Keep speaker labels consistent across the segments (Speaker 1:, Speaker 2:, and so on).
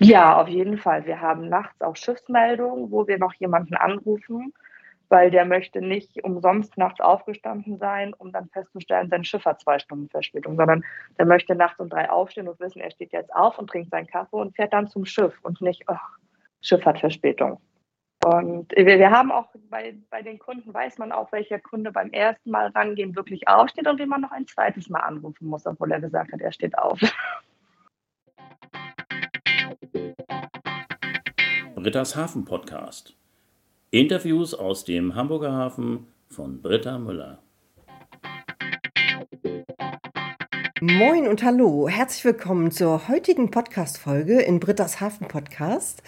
Speaker 1: Ja, auf jeden Fall. Wir haben nachts auch Schiffsmeldungen, wo wir noch jemanden anrufen, weil der möchte nicht umsonst nachts aufgestanden sein, um dann festzustellen, sein Schiff hat zwei Stunden Verspätung, sondern der möchte nachts um drei aufstehen und wissen, er steht jetzt auf und trinkt seinen Kaffee und fährt dann zum Schiff und nicht, oh, Schiff hat Verspätung. Und wir, wir haben auch bei, bei den Kunden, weiß man auch, welcher Kunde beim ersten Mal rangehen wirklich aufsteht und wie man noch ein zweites Mal anrufen muss, obwohl er gesagt hat, er steht auf.
Speaker 2: Britta's Hafen Podcast. Interviews aus dem Hamburger Hafen von Britta Müller.
Speaker 3: Moin und hallo, herzlich willkommen zur heutigen Podcast-Folge in Britta's Hafen Podcast.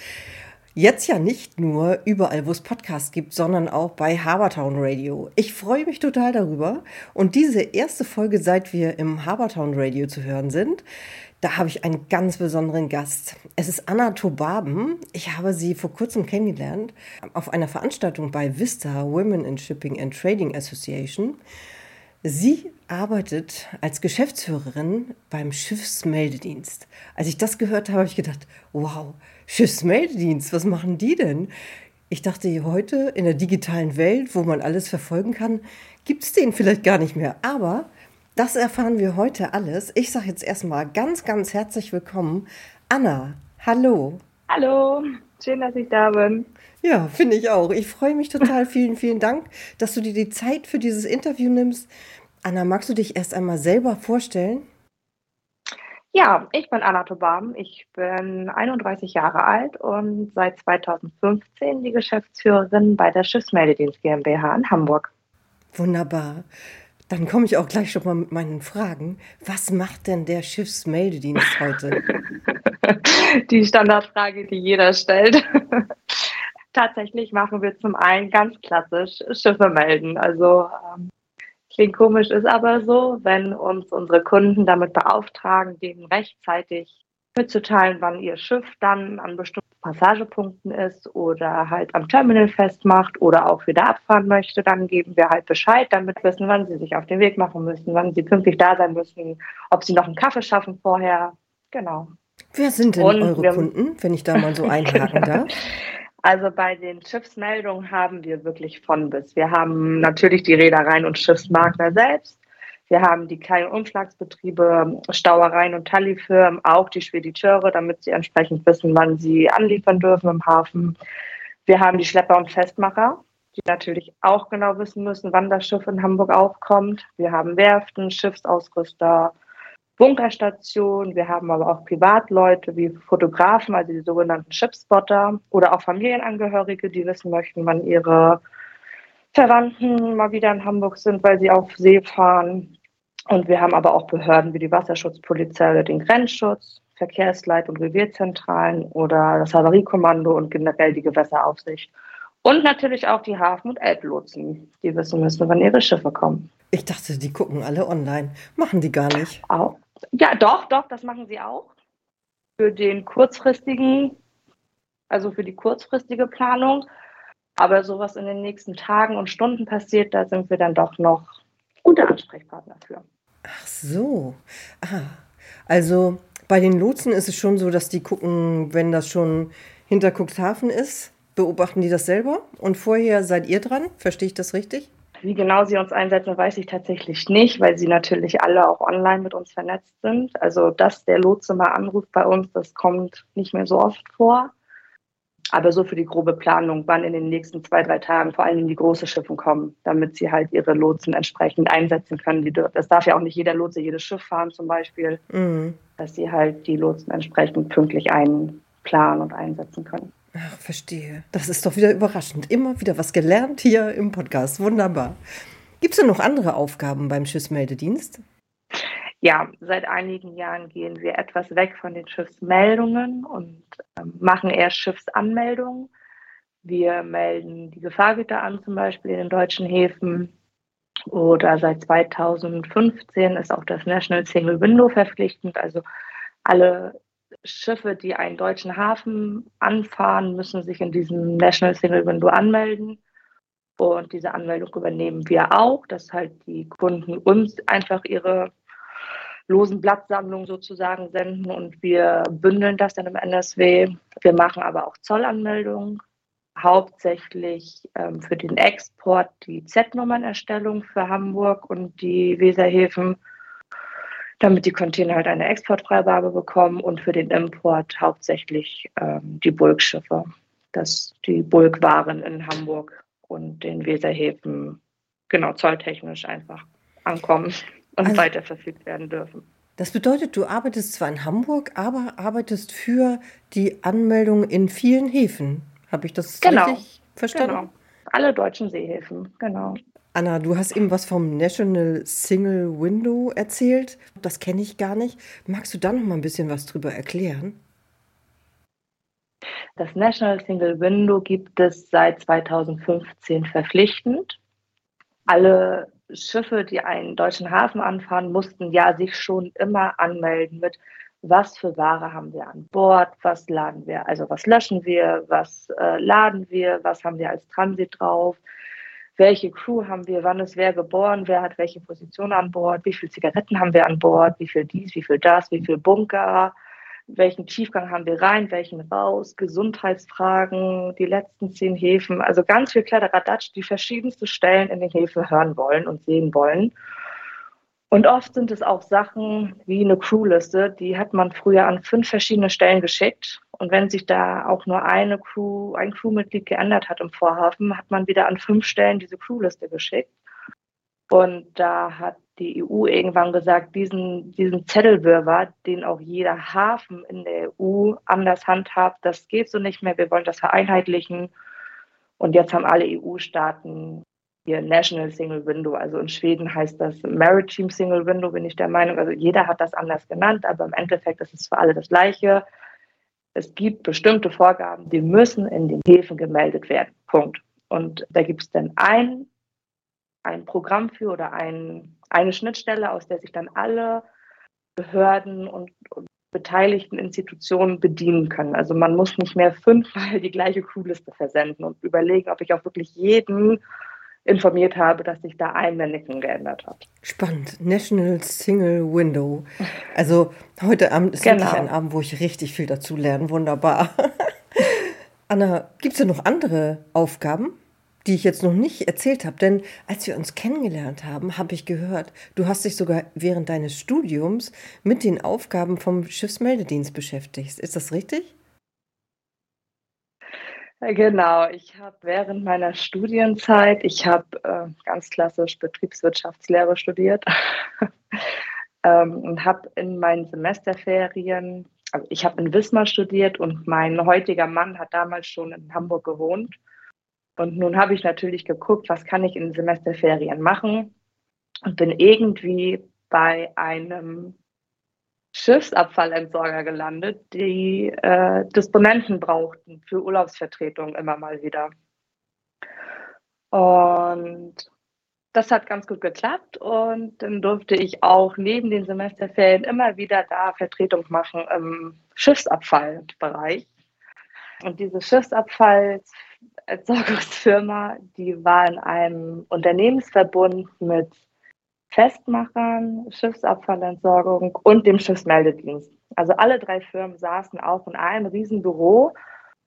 Speaker 3: Jetzt ja nicht nur überall, wo es Podcasts gibt, sondern auch bei Habertown Radio. Ich freue mich total darüber. Und diese erste Folge, seit wir im Habertown Radio zu hören sind, da habe ich einen ganz besonderen Gast. Es ist Anna Tobaben. Ich habe sie vor kurzem kennengelernt auf einer Veranstaltung bei Vista Women in Shipping and Trading Association. Sie arbeitet als Geschäftsführerin beim Schiffsmeldedienst. Als ich das gehört habe, habe ich gedacht, wow, Schiffsmeldedienst, was machen die denn? Ich dachte, heute in der digitalen Welt, wo man alles verfolgen kann, gibt es den vielleicht gar nicht mehr. Aber das erfahren wir heute alles. Ich sage jetzt erstmal ganz, ganz herzlich willkommen. Anna, hallo.
Speaker 1: Hallo, schön, dass ich da bin.
Speaker 3: Ja, finde ich auch. Ich freue mich total. vielen, vielen Dank, dass du dir die Zeit für dieses Interview nimmst. Anna, magst du dich erst einmal selber vorstellen?
Speaker 1: Ja, ich bin Anna Tobam. Ich bin 31 Jahre alt und seit 2015 die Geschäftsführerin bei der Schiffsmeldedienst GmbH in Hamburg.
Speaker 3: Wunderbar. Dann komme ich auch gleich schon mal mit meinen Fragen. Was macht denn der Schiffsmeldedienst heute?
Speaker 1: Die Standardfrage, die jeder stellt. Tatsächlich machen wir zum einen ganz klassisch Schiffe melden. Also ähm, klingt komisch, ist aber so, wenn uns unsere Kunden damit beauftragen, denen rechtzeitig mitzuteilen, wann ihr Schiff dann an bestimmten Passagepunkten ist oder halt am Terminal festmacht oder auch wieder abfahren möchte, dann geben wir halt Bescheid, damit wissen, wann sie sich auf den Weg machen müssen, wann sie pünktlich da sein müssen, ob sie noch einen Kaffee schaffen vorher. Genau.
Speaker 3: Wer sind denn Und eure Kunden, wenn ich da mal so einhaken darf?
Speaker 1: Also bei den Schiffsmeldungen haben wir wirklich von bis. Wir haben natürlich die Reedereien und Schiffsmakler selbst. Wir haben die kleinen Umschlagsbetriebe, Stauereien und Tallifirmen, auch die Spediteure, damit sie entsprechend wissen, wann sie anliefern dürfen im Hafen. Wir haben die Schlepper und Festmacher, die natürlich auch genau wissen müssen, wann das Schiff in Hamburg aufkommt. Wir haben Werften, Schiffsausrüster, Bunkerstationen. Wir haben aber auch Privatleute wie Fotografen, also die sogenannten Shipspotter oder auch Familienangehörige, die wissen möchten, wann ihre Verwandten mal wieder in Hamburg sind, weil sie auf See fahren. Und wir haben aber auch Behörden wie die Wasserschutzpolizei oder den Grenzschutz, Verkehrsleit- und Revierzentralen oder das Havariekommando und generell die Gewässeraufsicht. Und natürlich auch die Hafen- und Elblotsen, die wissen müssen, wann ihre Schiffe kommen.
Speaker 3: Ich dachte, die gucken alle online. Machen die gar nicht.
Speaker 1: Auch. Ja, doch, doch, das machen sie auch. Für den kurzfristigen, also für die kurzfristige Planung. Aber sowas in den nächsten Tagen und Stunden passiert, da sind wir dann doch noch gute Ansprechpartner für.
Speaker 3: Ach so. Ah, also bei den Lotsen ist es schon so, dass die gucken, wenn das schon hinter Cuxhaven ist, beobachten die das selber und vorher seid ihr dran. Verstehe ich das richtig?
Speaker 1: Wie genau sie uns einsetzen, weiß ich tatsächlich nicht, weil sie natürlich alle auch online mit uns vernetzt sind. Also, dass der Lotse mal anruft bei uns, das kommt nicht mehr so oft vor. Aber so für die grobe Planung, wann in den nächsten zwei, drei Tagen vor allem die großen Schiffe kommen, damit sie halt ihre Lotsen entsprechend einsetzen können. das darf ja auch nicht jeder Lotse jedes Schiff fahren zum Beispiel, mhm. dass sie halt die Lotsen entsprechend pünktlich einplanen und einsetzen können.
Speaker 3: Ach, verstehe. Das ist doch wieder überraschend. Immer wieder was gelernt hier im Podcast. Wunderbar. Gibt es denn noch andere Aufgaben beim Schiffsmeldedienst?
Speaker 1: Ja, seit einigen Jahren gehen wir etwas weg von den Schiffsmeldungen und ähm, machen eher Schiffsanmeldungen. Wir melden die Gefahrgüter an, zum Beispiel in den deutschen Häfen. Oder seit 2015 ist auch das National Single Window verpflichtend. Also alle Schiffe, die einen deutschen Hafen anfahren, müssen sich in diesem National Single Window anmelden. Und diese Anmeldung übernehmen wir auch, dass halt die Kunden uns einfach ihre losen Blattsammlungen sozusagen senden und wir bündeln das dann im NSW. Wir machen aber auch Zollanmeldungen, hauptsächlich ähm, für den Export die Z-Nummernerstellung für Hamburg und die Weserhäfen, damit die Container halt eine Exportfreigabe bekommen und für den Import hauptsächlich ähm, die Bulkschiffe, dass die Bulkwaren in Hamburg und den Weserhäfen genau zolltechnisch einfach ankommen und also, weiter verfügt werden dürfen.
Speaker 3: Das bedeutet, du arbeitest zwar in Hamburg, aber arbeitest für die Anmeldung in vielen Häfen. Habe ich das genau. richtig verstanden? Genau.
Speaker 1: Alle deutschen Seehäfen, genau.
Speaker 3: Anna, du hast eben was vom National Single Window erzählt. Das kenne ich gar nicht. Magst du da noch mal ein bisschen was drüber erklären?
Speaker 1: Das National Single Window gibt es seit 2015 verpflichtend. Alle Schiffe, die einen deutschen Hafen anfahren, mussten ja sich schon immer anmelden mit, was für Ware haben wir an Bord, was laden wir, also was löschen wir, was äh, laden wir, was haben wir als Transit drauf, welche Crew haben wir, wann ist wer geboren, wer hat welche Position an Bord, wie viele Zigaretten haben wir an Bord, wie viel dies, wie viel das, wie viel Bunker, welchen Tiefgang haben wir rein, welchen raus, Gesundheitsfragen, die letzten zehn Häfen, also ganz viel Kladderadatsch, die verschiedenste Stellen in den Häfen hören wollen und sehen wollen. Und oft sind es auch Sachen wie eine Crewliste, die hat man früher an fünf verschiedene Stellen geschickt. Und wenn sich da auch nur eine Crew, ein Crewmitglied geändert hat im Vorhafen, hat man wieder an fünf Stellen diese Crewliste geschickt. Und da hat die EU irgendwann gesagt, diesen, diesen Zettelwirrwarr, den auch jeder Hafen in der EU anders handhabt, das geht so nicht mehr. Wir wollen das vereinheitlichen. Und jetzt haben alle EU-Staaten ihr National Single Window. Also in Schweden heißt das Maritime Single Window, bin ich der Meinung. Also jeder hat das anders genannt, aber im Endeffekt ist es für alle das Gleiche. Es gibt bestimmte Vorgaben, die müssen in den Häfen gemeldet werden. Punkt. Und da gibt es dann ein, ein Programm für oder ein eine Schnittstelle, aus der sich dann alle Behörden und, und beteiligten Institutionen bedienen können. Also man muss nicht mehr fünfmal die gleiche Crewliste versenden und überlegen, ob ich auch wirklich jeden informiert habe, dass sich da ein Mannequin geändert hat.
Speaker 3: Spannend. National Single Window. Also heute Abend ist genau. wirklich ein Abend, wo ich richtig viel dazu lerne. Wunderbar. Anna, gibt es denn noch andere Aufgaben? Die ich jetzt noch nicht erzählt habe. Denn als wir uns kennengelernt haben, habe ich gehört, du hast dich sogar während deines Studiums mit den Aufgaben vom Schiffsmeldedienst beschäftigt. Ist das richtig?
Speaker 1: Genau, ich habe während meiner Studienzeit, ich habe äh, ganz klassisch Betriebswirtschaftslehre studiert ähm, und habe in meinen Semesterferien, also ich habe in Wismar studiert und mein heutiger Mann hat damals schon in Hamburg gewohnt. Und nun habe ich natürlich geguckt, was kann ich in Semesterferien machen und bin irgendwie bei einem Schiffsabfallentsorger gelandet, die äh, Disponenten brauchten für Urlaubsvertretung immer mal wieder. Und das hat ganz gut geklappt und dann durfte ich auch neben den Semesterferien immer wieder da Vertretung machen im Schiffsabfallbereich. Und diese Schiffsabfall Entsorgungsfirma, die war in einem Unternehmensverbund mit Festmachern, Schiffsabfallentsorgung und dem Schiffsmeldedienst. Also alle drei Firmen saßen auch in einem riesen Büro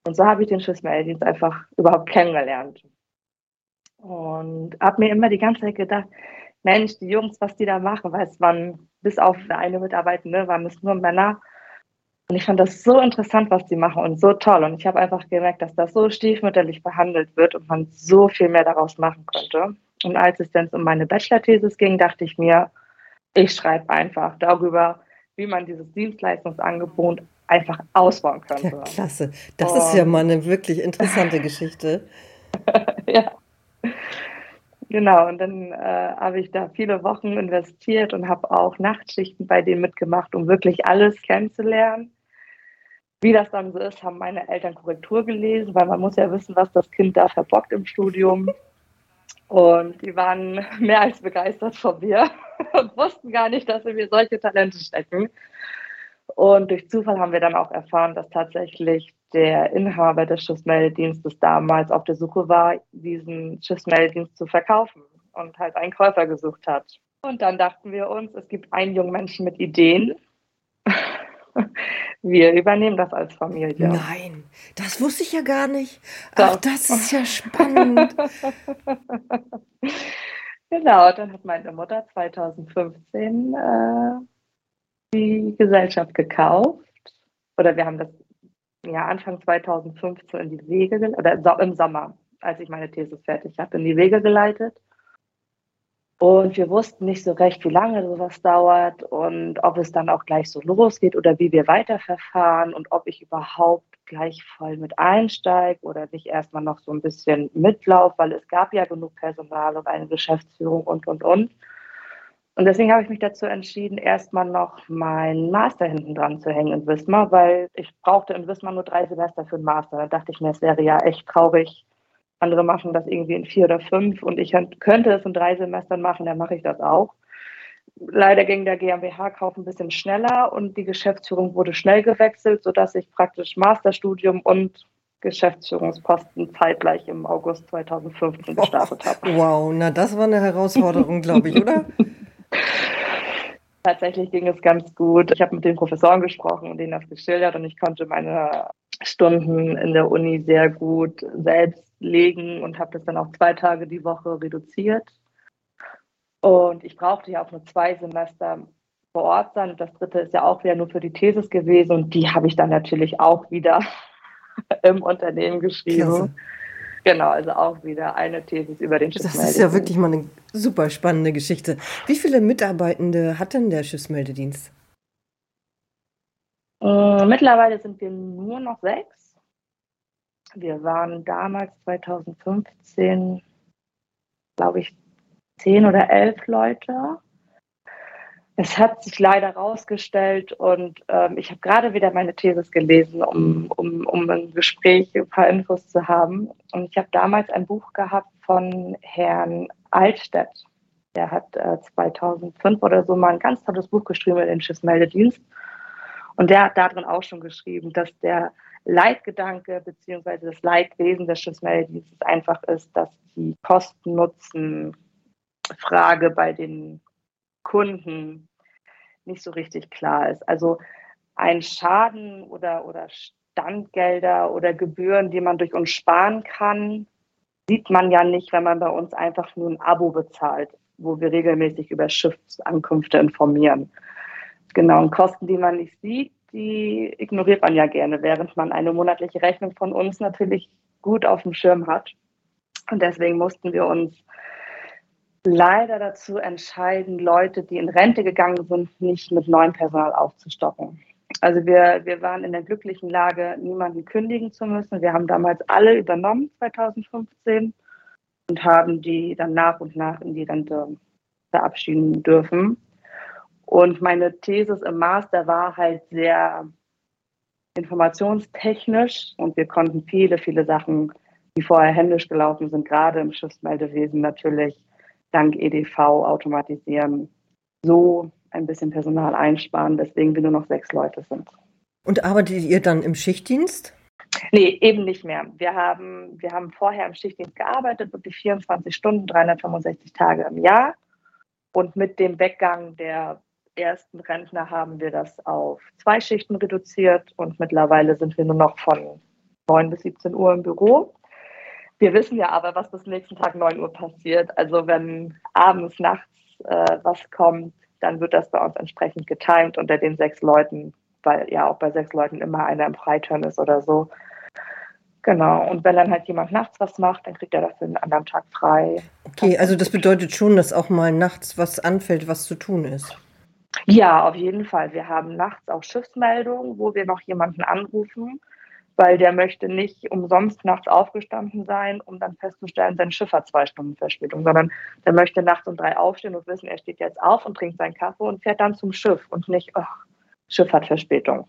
Speaker 1: und so habe ich den Schiffsmeldedienst einfach überhaupt kennengelernt. Und habe mir immer die ganze Zeit gedacht, Mensch, die Jungs, was die da machen, weil es waren bis auf eine Mitarbeitende, waren es nur Männer. Und ich fand das so interessant, was die machen und so toll. Und ich habe einfach gemerkt, dass das so stiefmütterlich behandelt wird und man so viel mehr daraus machen könnte. Und als es dann um meine Bachelor-Thesis ging, dachte ich mir, ich schreibe einfach darüber, wie man dieses Dienstleistungsangebot einfach ausbauen könnte.
Speaker 3: Ja, klasse. Das und ist ja mal eine wirklich interessante Geschichte.
Speaker 1: ja. Genau, und dann äh, habe ich da viele Wochen investiert und habe auch Nachtschichten bei denen mitgemacht, um wirklich alles kennenzulernen. Wie das dann so ist, haben meine Eltern Korrektur gelesen, weil man muss ja wissen, was das Kind da verbockt im Studium. Und die waren mehr als begeistert von mir und wussten gar nicht, dass in mir solche Talente stecken. Und durch Zufall haben wir dann auch erfahren, dass tatsächlich der Inhaber des Schiffsmeldedienstes damals auf der Suche war, diesen Schiffsmeldedienst zu verkaufen und halt einen Käufer gesucht hat. Und dann dachten wir uns, es gibt einen jungen Menschen mit Ideen. Wir übernehmen das als Familie.
Speaker 3: Nein, das wusste ich ja gar nicht. Ach, das ist ja spannend.
Speaker 1: genau, dann hat meine Mutter 2015 äh, die Gesellschaft gekauft. Oder wir haben das ja Anfang 2015 in die Wege oder im Sommer, als ich meine These fertig habe, in die Wege geleitet. Und wir wussten nicht so recht, wie lange sowas dauert und ob es dann auch gleich so losgeht oder wie wir weiterverfahren und ob ich überhaupt gleich voll mit einsteige oder nicht erstmal noch so ein bisschen mitlauf, weil es gab ja genug Personal und eine Geschäftsführung und, und, und. Und deswegen habe ich mich dazu entschieden, erstmal noch meinen Master hinten dran zu hängen in Wismar, weil ich brauchte in Wismar nur drei Semester für den Master. Da dachte ich mir, es wäre ja echt traurig, andere machen das irgendwie in vier oder fünf und ich könnte es in drei Semestern machen, dann mache ich das auch. Leider ging der GmbH-Kauf ein bisschen schneller und die Geschäftsführung wurde schnell gewechselt, sodass ich praktisch Masterstudium und Geschäftsführungsposten zeitgleich im August 2015 gestartet habe.
Speaker 3: Wow, na das war eine Herausforderung, glaube ich, oder?
Speaker 1: Tatsächlich ging es ganz gut. Ich habe mit den Professoren gesprochen und denen das geschildert und ich konnte meine Stunden in der Uni sehr gut selbst legen und habe das dann auch zwei Tage die Woche reduziert. Und ich brauchte ja auch nur zwei Semester vor Ort sein. Und das dritte ist ja auch wieder nur für die Thesis gewesen. Und die habe ich dann natürlich auch wieder im Unternehmen geschrieben. Klasse. Genau, also auch wieder eine Thesis über den
Speaker 3: Schiffsmeldedienst. Das ist ja wirklich mal eine super spannende Geschichte. Wie viele Mitarbeitende hat denn der Schiffsmeldedienst?
Speaker 1: Äh, mittlerweile sind wir nur noch sechs. Wir waren damals 2015, glaube ich, zehn oder elf Leute. Es hat sich leider herausgestellt und ähm, ich habe gerade wieder meine Thesis gelesen, um, um, um ein Gespräch, ein paar Infos zu haben. Und ich habe damals ein Buch gehabt von Herrn Altstedt. Der hat äh, 2005 oder so mal ein ganz tolles Buch geschrieben über den Schiffsmeldedienst. Und der hat darin auch schon geschrieben, dass der Leitgedanke bzw. das Leitwesen des Schiffsmeldedienstes einfach ist, dass die Kosten-Nutzen-Frage bei den Kunden nicht so richtig klar ist. Also ein Schaden oder, oder Standgelder oder Gebühren, die man durch uns sparen kann, sieht man ja nicht, wenn man bei uns einfach nur ein Abo bezahlt, wo wir regelmäßig über Schiffsankünfte informieren. Genau, und Kosten, die man nicht sieht, die ignoriert man ja gerne, während man eine monatliche Rechnung von uns natürlich gut auf dem Schirm hat. Und deswegen mussten wir uns leider dazu entscheiden, Leute, die in Rente gegangen sind, nicht mit neuem Personal aufzustocken. Also wir, wir waren in der glücklichen Lage, niemanden kündigen zu müssen. Wir haben damals alle übernommen, 2015, und haben die dann nach und nach in die Rente verabschieden dürfen. Und meine Thesis im Master war halt sehr informationstechnisch und wir konnten viele, viele Sachen, die vorher händisch gelaufen sind, gerade im Schiffsmeldewesen natürlich dank EDV automatisieren, so ein bisschen Personal einsparen, weswegen wir nur noch sechs Leute sind.
Speaker 3: Und arbeitet ihr dann im Schichtdienst?
Speaker 1: Nee, eben nicht mehr. Wir haben, wir haben vorher im Schichtdienst gearbeitet, wirklich 24 Stunden, 365 Tage im Jahr. Und mit dem Weggang der ersten Rentner haben wir das auf zwei Schichten reduziert und mittlerweile sind wir nur noch von 9 bis 17 Uhr im Büro. Wir wissen ja aber, was bis nächsten Tag 9 Uhr passiert. Also wenn abends, nachts äh, was kommt, dann wird das bei uns entsprechend getimt unter den sechs Leuten, weil ja auch bei sechs Leuten immer einer im Freiturn ist oder so. Genau. Und wenn dann halt jemand nachts was macht, dann kriegt er dafür einen anderen Tag frei.
Speaker 3: Okay, also das bedeutet schon, dass auch mal nachts was anfällt, was zu tun ist.
Speaker 1: Ja, auf jeden Fall. Wir haben nachts auch Schiffsmeldungen, wo wir noch jemanden anrufen, weil der möchte nicht umsonst nachts aufgestanden sein, um dann festzustellen, sein Schiff hat zwei Stunden Verspätung, sondern der möchte nachts um drei aufstehen und wissen, er steht jetzt auf und trinkt seinen Kaffee und fährt dann zum Schiff und nicht, oh, Schiff hat Verspätung.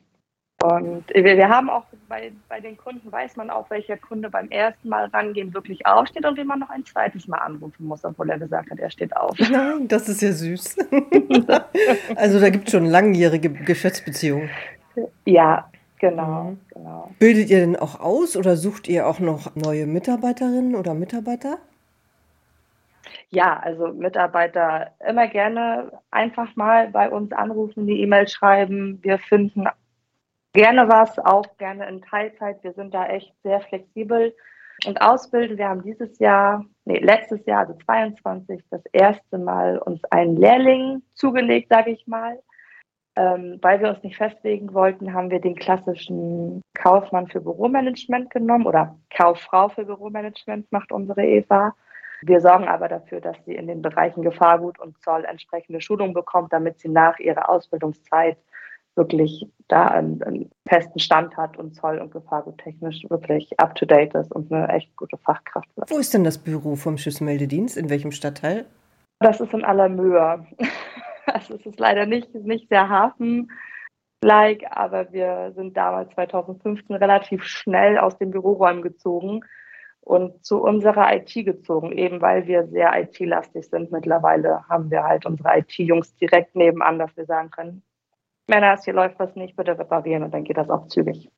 Speaker 1: Und wir, wir haben auch bei, bei den Kunden, weiß man auch, welcher Kunde beim ersten Mal rangehen wirklich aufsteht und wie man noch ein zweites Mal anrufen muss, obwohl er gesagt hat, er steht auf.
Speaker 3: Nein, das ist ja süß. also da gibt es schon langjährige Geschäftsbeziehungen.
Speaker 1: Ja, genau, mhm. genau.
Speaker 3: Bildet ihr denn auch aus oder sucht ihr auch noch neue Mitarbeiterinnen oder Mitarbeiter?
Speaker 1: Ja, also Mitarbeiter immer gerne einfach mal bei uns anrufen, die E-Mail schreiben. Wir finden gerne was, auch gerne in Teilzeit. Wir sind da echt sehr flexibel und ausbilden. Wir haben dieses Jahr, nee, letztes Jahr, also 22, das erste Mal uns einen Lehrling zugelegt, sage ich mal. Ähm, weil wir uns nicht festlegen wollten, haben wir den klassischen Kaufmann für Büromanagement genommen oder Kauffrau für Büromanagement macht unsere Eva. Wir sorgen aber dafür, dass sie in den Bereichen Gefahrgut und Zoll entsprechende Schulung bekommt, damit sie nach ihrer Ausbildungszeit wirklich da einen, einen, festen Stand hat und Zoll- und Gefahrguttechnisch wirklich up-to-date ist und eine echt gute Fachkraft
Speaker 3: wird. Wo ist denn das Büro vom Schiffsmeldedienst? In welchem Stadtteil?
Speaker 1: Das ist in aller Mühe. Also es ist leider nicht, nicht sehr Hafen-like, aber wir sind damals 2015 relativ schnell aus den Büroräumen gezogen und zu unserer IT gezogen, eben weil wir sehr IT-lastig sind. Mittlerweile haben wir halt unsere IT-Jungs direkt nebenan, dass wir sagen können, Männer, hier läuft was nicht, bitte reparieren und dann geht das auch zügig.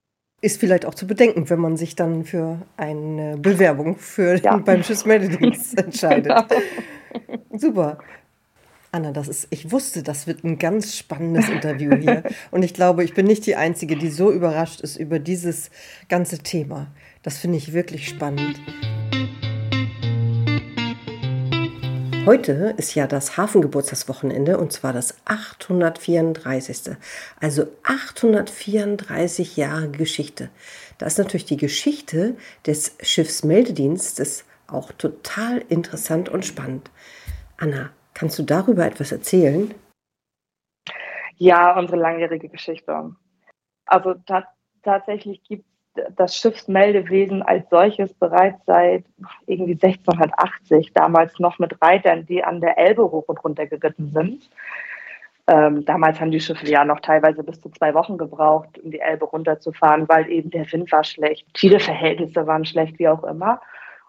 Speaker 3: Ist vielleicht auch zu bedenken, wenn man sich dann für eine Bewerbung für ja. beim Schiffsmeldedienst entscheidet. Genau. Super. Anna, das ist, ich wusste, das wird ein ganz spannendes Interview hier. Und ich glaube, ich bin nicht die Einzige, die so überrascht ist über dieses ganze Thema. Das finde ich wirklich spannend. Heute ist ja das Hafengeburtstagswochenende und zwar das 834. Also 834 Jahre Geschichte. Da ist natürlich die Geschichte des Schiffsmeldedienstes auch total interessant und spannend. Anna, Kannst du darüber etwas erzählen?
Speaker 1: Ja, unsere langjährige Geschichte. Also tatsächlich gibt das Schiffsmeldewesen als solches bereits seit irgendwie 1680, damals noch mit Reitern, die an der Elbe hoch und runter geritten sind. Ähm, damals haben die Schiffe ja noch teilweise bis zu zwei Wochen gebraucht, um die Elbe runterzufahren, weil eben der Wind war schlecht, viele Verhältnisse waren schlecht, wie auch immer.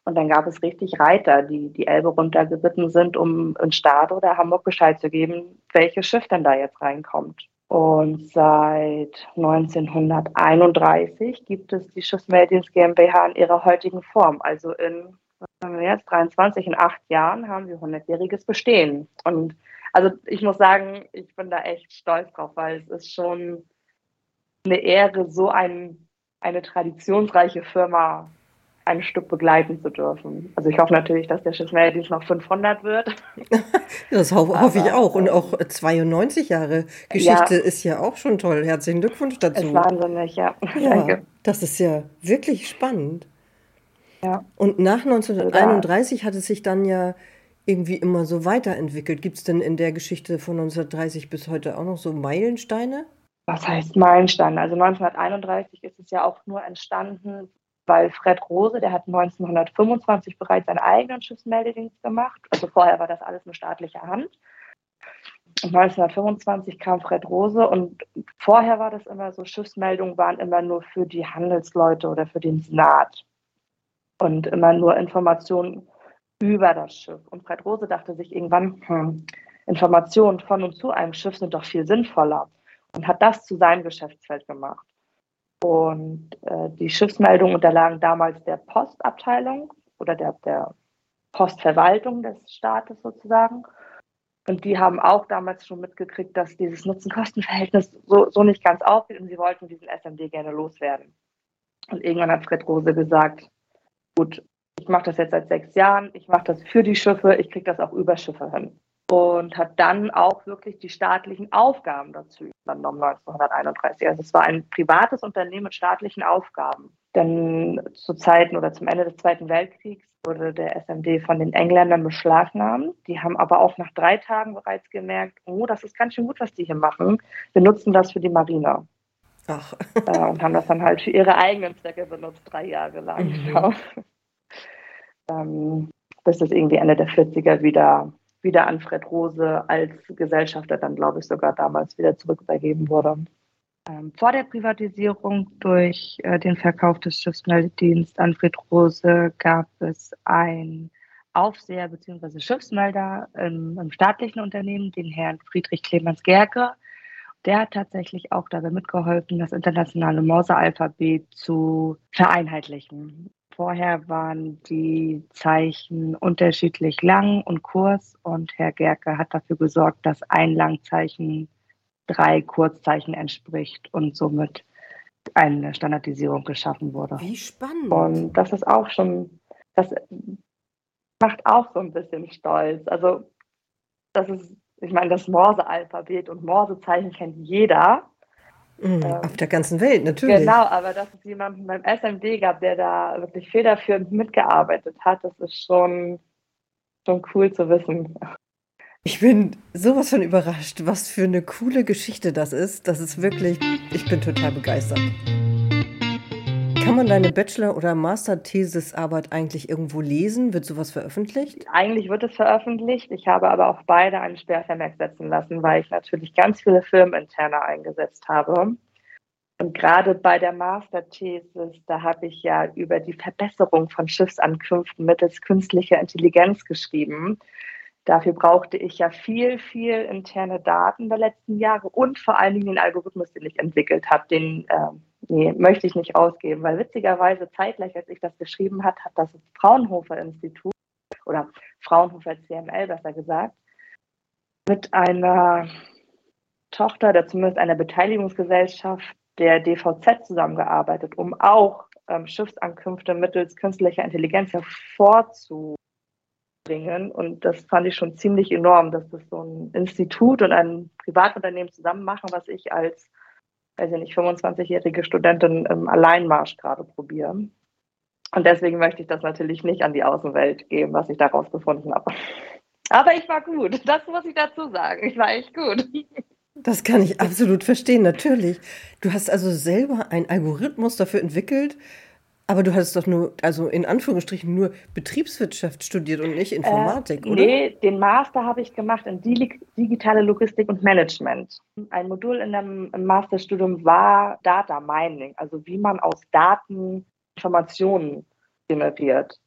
Speaker 1: Und dann gab es richtig Reiter, die die Elbe runtergeritten sind, um in Stade oder Hamburg Bescheid zu geben, welches Schiff denn da jetzt reinkommt. Und seit 1931 gibt es die Schiffsmelddienst GmbH in ihrer heutigen Form. Also in, was haben wir jetzt, 23, in acht Jahren haben wir 100-jähriges Bestehen. Und also ich muss sagen, ich bin da echt stolz drauf, weil es ist schon eine Ehre, so ein, eine traditionsreiche Firma ein Stück begleiten zu dürfen. Also ich hoffe natürlich, dass der Schiffsmelddienst noch 500 wird.
Speaker 3: das ho Aber, hoffe ich auch. Und auch 92 Jahre Geschichte ja, ist ja auch schon toll. Herzlichen Glückwunsch dazu.
Speaker 1: Ist wahnsinnig, ja.
Speaker 3: ja Danke. Das ist ja wirklich spannend. Ja. Und nach 1931 hat es sich dann ja irgendwie immer so weiterentwickelt. Gibt es denn in der Geschichte von 1930 bis heute auch noch so Meilensteine?
Speaker 1: Was heißt Meilensteine? Also 1931 ist es ja auch nur entstanden, weil Fred Rose, der hat 1925 bereits seinen eigenen Schiffsmeldedienst gemacht. Also vorher war das alles eine staatliche Hand. Und 1925 kam Fred Rose und vorher war das immer so, Schiffsmeldungen waren immer nur für die Handelsleute oder für den Senat und immer nur Informationen über das Schiff. Und Fred Rose dachte sich irgendwann, hm, Informationen von und zu einem Schiff sind doch viel sinnvoller und hat das zu seinem Geschäftsfeld gemacht. Und äh, die Schiffsmeldungen unterlagen damals der Postabteilung oder der, der Postverwaltung des Staates sozusagen. Und die haben auch damals schon mitgekriegt, dass dieses Nutzen-Kosten-Verhältnis so, so nicht ganz aufgeht und sie wollten diesen SMD gerne loswerden. Und irgendwann hat Fred Rose gesagt, gut, ich mache das jetzt seit sechs Jahren, ich mache das für die Schiffe, ich kriege das auch über Schiffe hin und hat dann auch wirklich die staatlichen Aufgaben dazu übernommen 1931. Also es war ein privates Unternehmen mit staatlichen Aufgaben. Denn zu Zeiten oder zum Ende des Zweiten Weltkriegs wurde der SMD von den Engländern beschlagnahmt. Die haben aber auch nach drei Tagen bereits gemerkt, oh, das ist ganz schön gut, was die hier machen. Wir nutzen das für die Marine. Ach. Äh, und haben das dann halt für ihre eigenen Zwecke benutzt, drei Jahre lang. Mhm. Genau. Bis es irgendwie Ende der 40er wieder wieder an Fred Rose als Gesellschafter dann, glaube ich, sogar damals wieder zurück übergeben wurde. Ähm, vor der Privatisierung durch äh, den Verkauf des Schiffsmeldedienstes an Fred Rose gab es ein Aufseher bzw. Schiffsmelder im, im, staatlichen Unternehmen, den Herrn Friedrich Clemens Gerke. Der hat tatsächlich auch dabei mitgeholfen, das internationale Morse-Alphabet zu vereinheitlichen. Vorher waren die Zeichen unterschiedlich lang und kurz und Herr Gerke hat dafür gesorgt, dass ein Langzeichen drei Kurzzeichen entspricht und somit eine Standardisierung geschaffen wurde.
Speaker 3: Wie spannend.
Speaker 1: Und das ist auch schon, das macht auch so ein bisschen stolz. Also, das ist, ich meine, das Morse-Alphabet und Morsezeichen kennt jeder.
Speaker 3: Mhm, ähm, auf der ganzen Welt, natürlich.
Speaker 1: Genau, aber dass es jemanden beim SMD gab, der da wirklich federführend mitgearbeitet hat, das ist schon, schon cool zu wissen.
Speaker 3: Ich bin sowas von überrascht, was für eine coole Geschichte das ist. Das ist wirklich, ich bin total begeistert. Kann man deine Bachelor- oder Master-Thesis-Arbeit eigentlich irgendwo lesen? Wird sowas veröffentlicht?
Speaker 1: Eigentlich wird es veröffentlicht. Ich habe aber auch beide einen Sperrvermerk setzen lassen, weil ich natürlich ganz viele Firmeninterne eingesetzt habe. Und gerade bei der Master-Thesis, da habe ich ja über die Verbesserung von Schiffsankünften mittels künstlicher Intelligenz geschrieben. Dafür brauchte ich ja viel, viel interne Daten der letzten Jahre und vor allen Dingen den Algorithmus, den ich entwickelt habe, den äh, nee, möchte ich nicht ausgeben, weil witzigerweise zeitgleich, als ich das geschrieben hat, hat das Fraunhofer Institut oder Fraunhofer CML besser gesagt, mit einer Tochter oder zumindest einer Beteiligungsgesellschaft der DVZ zusammengearbeitet, um auch ähm, Schiffsankünfte mittels künstlicher Intelligenz hervorzubringen. Und das fand ich schon ziemlich enorm, dass das so ein Institut und ein Privatunternehmen zusammen machen, was ich als weiß ich nicht, 25-jährige Studentin im Alleinmarsch gerade probieren. Und deswegen möchte ich das natürlich nicht an die Außenwelt geben, was ich daraus gefunden habe. Aber ich war gut. Das muss ich dazu sagen. Ich war echt gut.
Speaker 3: Das kann ich absolut verstehen, natürlich. Du hast also selber einen Algorithmus dafür entwickelt, aber du hattest doch nur, also in Anführungsstrichen nur Betriebswirtschaft studiert und nicht Informatik,
Speaker 1: äh,
Speaker 3: oder?
Speaker 1: Nee, den Master habe ich gemacht in digitale Logistik und Management. Ein Modul in dem Masterstudium war Data Mining, also wie man aus Daten Informationen generiert.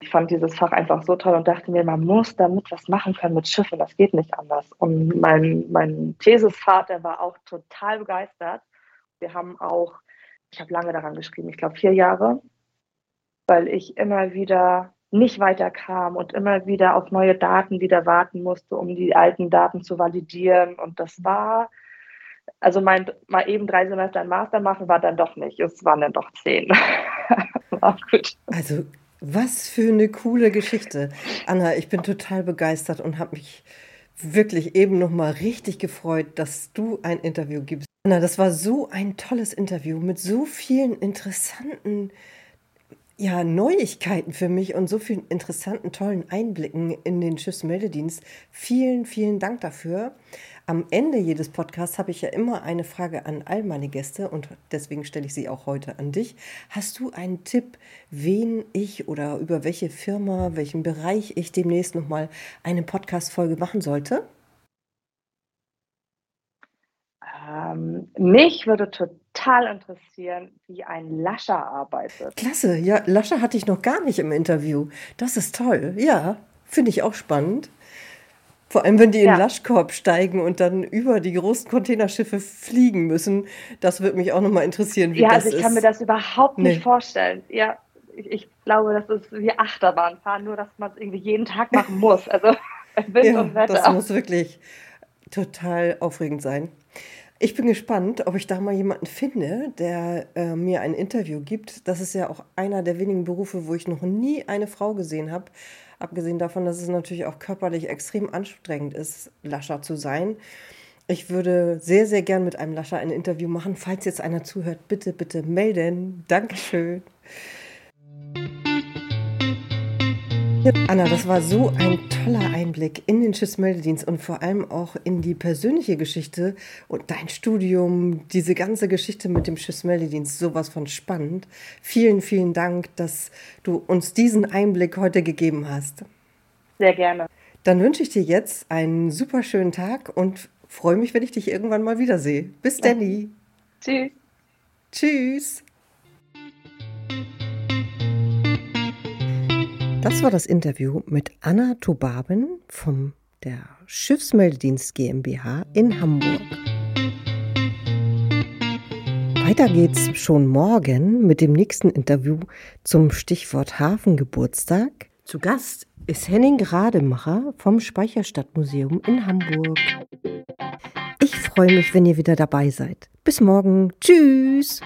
Speaker 1: Ich fand dieses Fach einfach so toll und dachte mir, man muss damit was machen können mit Schiffen, das geht nicht anders. Und mein, mein Thesisvater war auch total begeistert. Wir haben auch ich habe lange daran geschrieben, ich glaube vier Jahre, weil ich immer wieder nicht weiterkam und immer wieder auf neue Daten wieder warten musste, um die alten Daten zu validieren. Und das war, also mein mal eben drei Semester ein Master machen, war dann doch nicht. Es waren dann doch zehn.
Speaker 3: war gut. Also was für eine coole Geschichte. Anna, ich bin total begeistert und habe mich wirklich eben noch mal richtig gefreut, dass du ein Interview gibst. Anna, das war so ein tolles Interview mit so vielen interessanten ja, Neuigkeiten für mich und so vielen interessanten, tollen Einblicken in den Schiffsmeldedienst. Vielen, vielen Dank dafür. Am Ende jedes Podcasts habe ich ja immer eine Frage an all meine Gäste und deswegen stelle ich sie auch heute an dich. Hast du einen Tipp, wen ich oder über welche Firma, welchen Bereich ich demnächst nochmal eine Podcast-Folge machen sollte?
Speaker 1: Ähm, mich würde total interessieren, wie ein Lascher arbeitet.
Speaker 3: Klasse, ja, Lascher hatte ich noch gar nicht im Interview. Das ist toll, ja, finde ich auch spannend. Vor allem, wenn die in ja. Laschkorb steigen und dann über die großen Containerschiffe fliegen müssen. Das würde mich auch nochmal interessieren, wie
Speaker 1: ja,
Speaker 3: das
Speaker 1: ist. Ja, also ich kann mir das überhaupt nee. nicht vorstellen. Ja, ich, ich, glaube, das ist wie Achterbahnfahren, nur dass man es irgendwie jeden Tag machen muss. Also
Speaker 3: Wind ja, und Wetter. Das muss wirklich total aufregend sein. Ich bin gespannt, ob ich da mal jemanden finde, der äh, mir ein Interview gibt. Das ist ja auch einer der wenigen Berufe, wo ich noch nie eine Frau gesehen habe. Abgesehen davon, dass es natürlich auch körperlich extrem anstrengend ist, Lascher zu sein. Ich würde sehr, sehr gern mit einem Lascher ein Interview machen. Falls jetzt einer zuhört, bitte, bitte melden. Dankeschön. Anna, das war so ein toller Einblick in den Schiffsmeldedienst und vor allem auch in die persönliche Geschichte und dein Studium, diese ganze Geschichte mit dem Schiffsmeldedienst, sowas von spannend. Vielen, vielen Dank, dass du uns diesen Einblick heute gegeben hast.
Speaker 1: Sehr gerne.
Speaker 3: Dann wünsche ich dir jetzt einen super schönen Tag und freue mich, wenn ich dich irgendwann mal wiedersehe. Bis Danny.
Speaker 1: Tschüss.
Speaker 3: Tschüss. Das war das Interview mit Anna Tobaben vom der Schiffsmeldedienst GmbH in Hamburg. Weiter geht's schon morgen mit dem nächsten Interview zum Stichwort Hafengeburtstag. Zu Gast ist Henning Rademacher vom Speicherstadtmuseum in Hamburg. Ich freue mich, wenn ihr wieder dabei seid. Bis morgen. Tschüss.